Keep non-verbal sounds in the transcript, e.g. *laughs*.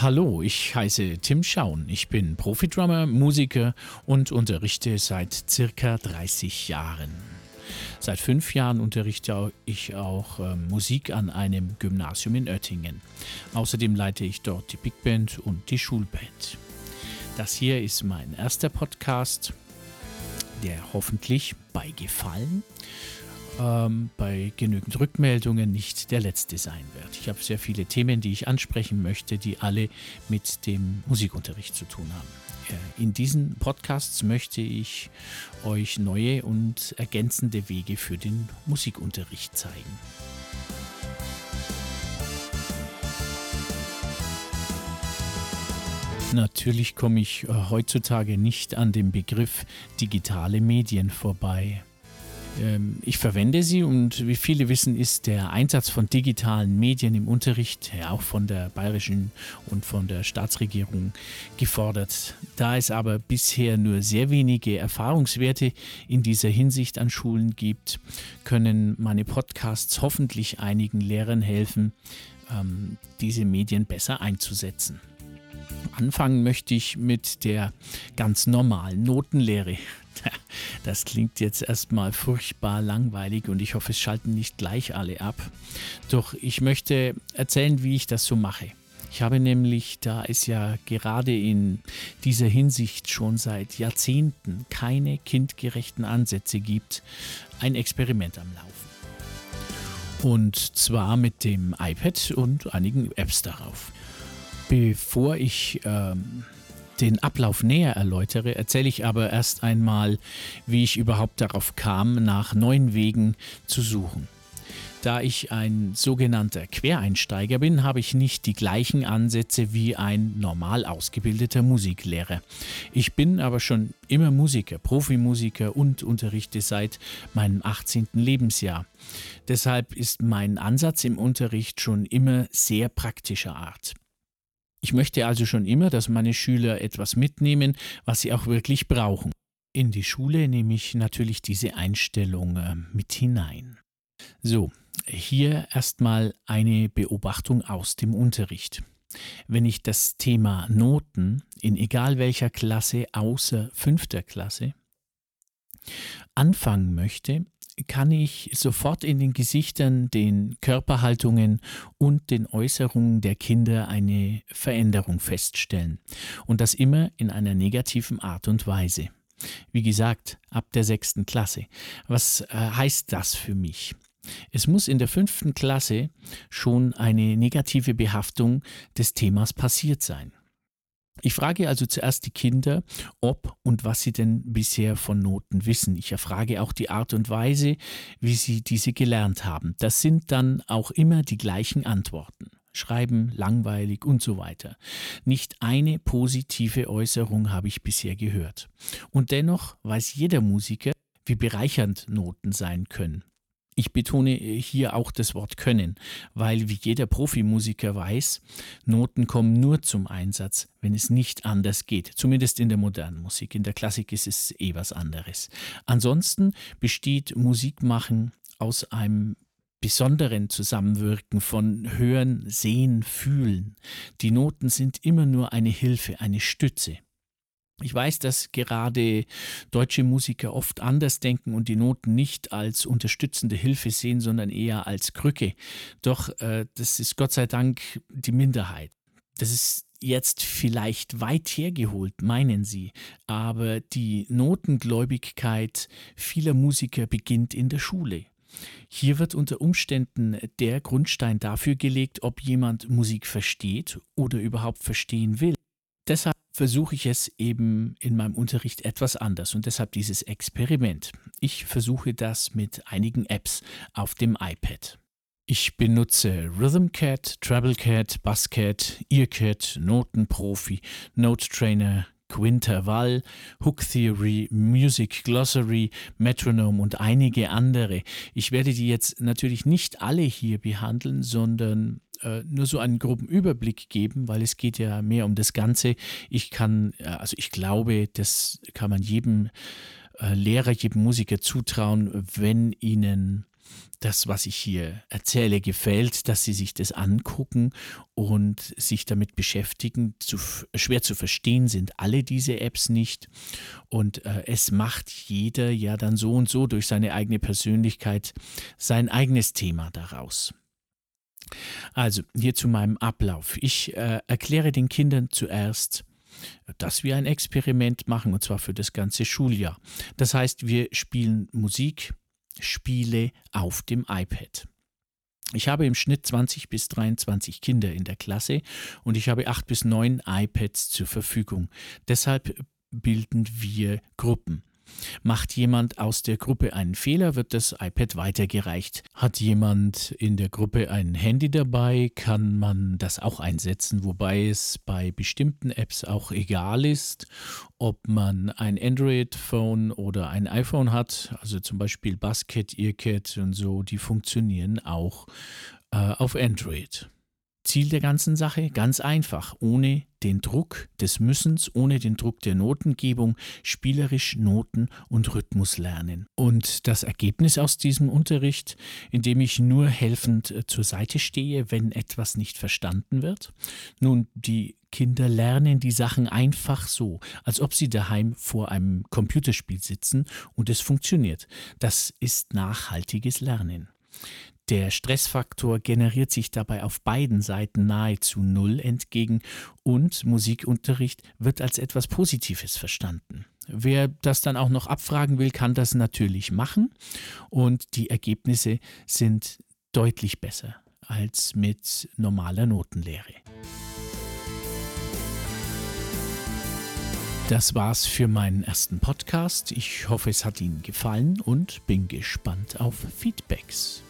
Hallo, ich heiße Tim Schaun. Ich bin Profidrummer, Musiker und unterrichte seit circa 30 Jahren. Seit fünf Jahren unterrichte ich auch äh, Musik an einem Gymnasium in Oettingen. Außerdem leite ich dort die Big Band und die Schulband. Das hier ist mein erster Podcast, der hoffentlich bei Gefallen ähm, bei genügend Rückmeldungen nicht der letzte sein wird. Ich habe sehr viele Themen, die ich ansprechen möchte, die alle mit dem Musikunterricht zu tun haben. Äh, in diesen Podcasts möchte ich euch neue und ergänzende Wege für den Musikunterricht zeigen. Natürlich komme ich äh, heutzutage nicht an dem Begriff digitale Medien vorbei. Ähm, ich verwende sie und wie viele wissen, ist der Einsatz von digitalen Medien im Unterricht ja auch von der bayerischen und von der Staatsregierung gefordert. Da es aber bisher nur sehr wenige Erfahrungswerte in dieser Hinsicht an Schulen gibt, können meine Podcasts hoffentlich einigen Lehrern helfen, ähm, diese Medien besser einzusetzen. Anfangen möchte ich mit der ganz normalen Notenlehre. *laughs* Das klingt jetzt erstmal furchtbar langweilig und ich hoffe, es schalten nicht gleich alle ab. Doch ich möchte erzählen, wie ich das so mache. Ich habe nämlich, da es ja gerade in dieser Hinsicht schon seit Jahrzehnten keine kindgerechten Ansätze gibt, ein Experiment am Laufen. Und zwar mit dem iPad und einigen Apps darauf. Bevor ich ähm, den Ablauf näher erläutere, erzähle ich aber erst einmal, wie ich überhaupt darauf kam, nach neuen Wegen zu suchen. Da ich ein sogenannter Quereinsteiger bin, habe ich nicht die gleichen Ansätze wie ein normal ausgebildeter Musiklehrer. Ich bin aber schon immer Musiker, Profimusiker und unterrichte seit meinem 18. Lebensjahr. Deshalb ist mein Ansatz im Unterricht schon immer sehr praktischer Art. Ich möchte also schon immer, dass meine Schüler etwas mitnehmen, was sie auch wirklich brauchen. In die Schule nehme ich natürlich diese Einstellung äh, mit hinein. So, hier erstmal eine Beobachtung aus dem Unterricht. Wenn ich das Thema Noten in egal welcher Klasse außer fünfter Klasse anfangen möchte, kann ich sofort in den Gesichtern, den Körperhaltungen und den Äußerungen der Kinder eine Veränderung feststellen. Und das immer in einer negativen Art und Weise. Wie gesagt, ab der sechsten Klasse. Was äh, heißt das für mich? Es muss in der fünften Klasse schon eine negative Behaftung des Themas passiert sein. Ich frage also zuerst die Kinder, ob und was sie denn bisher von Noten wissen. Ich erfrage auch die Art und Weise, wie sie diese gelernt haben. Das sind dann auch immer die gleichen Antworten. Schreiben, langweilig und so weiter. Nicht eine positive Äußerung habe ich bisher gehört. Und dennoch weiß jeder Musiker, wie bereichernd Noten sein können. Ich betone hier auch das Wort können, weil wie jeder Profimusiker weiß, Noten kommen nur zum Einsatz, wenn es nicht anders geht. Zumindest in der modernen Musik. In der Klassik ist es eh was anderes. Ansonsten besteht Musikmachen aus einem besonderen Zusammenwirken von Hören, Sehen, Fühlen. Die Noten sind immer nur eine Hilfe, eine Stütze. Ich weiß, dass gerade deutsche Musiker oft anders denken und die Noten nicht als unterstützende Hilfe sehen, sondern eher als Krücke. Doch äh, das ist Gott sei Dank die Minderheit. Das ist jetzt vielleicht weit hergeholt, meinen Sie, aber die Notengläubigkeit vieler Musiker beginnt in der Schule. Hier wird unter Umständen der Grundstein dafür gelegt, ob jemand Musik versteht oder überhaupt verstehen will. Deshalb versuche ich es eben in meinem Unterricht etwas anders und deshalb dieses Experiment. Ich versuche das mit einigen Apps auf dem iPad. Ich benutze RhythmCat, TrebleCat, BuzzCat, EarCat, Notenprofi, Note Trainer, Quintervall, Hook Theory, Music Glossary, Metronome und einige andere. Ich werde die jetzt natürlich nicht alle hier behandeln, sondern äh, nur so einen groben Überblick geben, weil es geht ja mehr um das Ganze. Ich kann, äh, also ich glaube, das kann man jedem äh, Lehrer, jedem Musiker zutrauen, wenn ihnen das, was ich hier erzähle, gefällt, dass Sie sich das angucken und sich damit beschäftigen. Zu, schwer zu verstehen sind alle diese Apps nicht. Und äh, es macht jeder ja dann so und so durch seine eigene Persönlichkeit sein eigenes Thema daraus. Also, hier zu meinem Ablauf. Ich äh, erkläre den Kindern zuerst, dass wir ein Experiment machen, und zwar für das ganze Schuljahr. Das heißt, wir spielen Musik, Spiele auf dem iPad. Ich habe im Schnitt 20 bis 23 Kinder in der Klasse und ich habe 8 bis 9 iPads zur Verfügung. Deshalb bilden wir Gruppen. Macht jemand aus der Gruppe einen Fehler, wird das iPad weitergereicht. Hat jemand in der Gruppe ein Handy dabei, kann man das auch einsetzen, wobei es bei bestimmten Apps auch egal ist, ob man ein Android-Phone oder ein iPhone hat. Also zum Beispiel Basket, Earcat und so, die funktionieren auch äh, auf Android. Ziel der ganzen Sache? Ganz einfach, ohne den Druck des Müssens, ohne den Druck der Notengebung, spielerisch Noten und Rhythmus lernen. Und das Ergebnis aus diesem Unterricht, indem ich nur helfend äh, zur Seite stehe, wenn etwas nicht verstanden wird? Nun, die Kinder lernen die Sachen einfach so, als ob sie daheim vor einem Computerspiel sitzen und es funktioniert. Das ist nachhaltiges Lernen. Der Stressfaktor generiert sich dabei auf beiden Seiten nahezu null entgegen und Musikunterricht wird als etwas Positives verstanden. Wer das dann auch noch abfragen will, kann das natürlich machen und die Ergebnisse sind deutlich besser als mit normaler Notenlehre. Das war's für meinen ersten Podcast. Ich hoffe, es hat Ihnen gefallen und bin gespannt auf Feedbacks.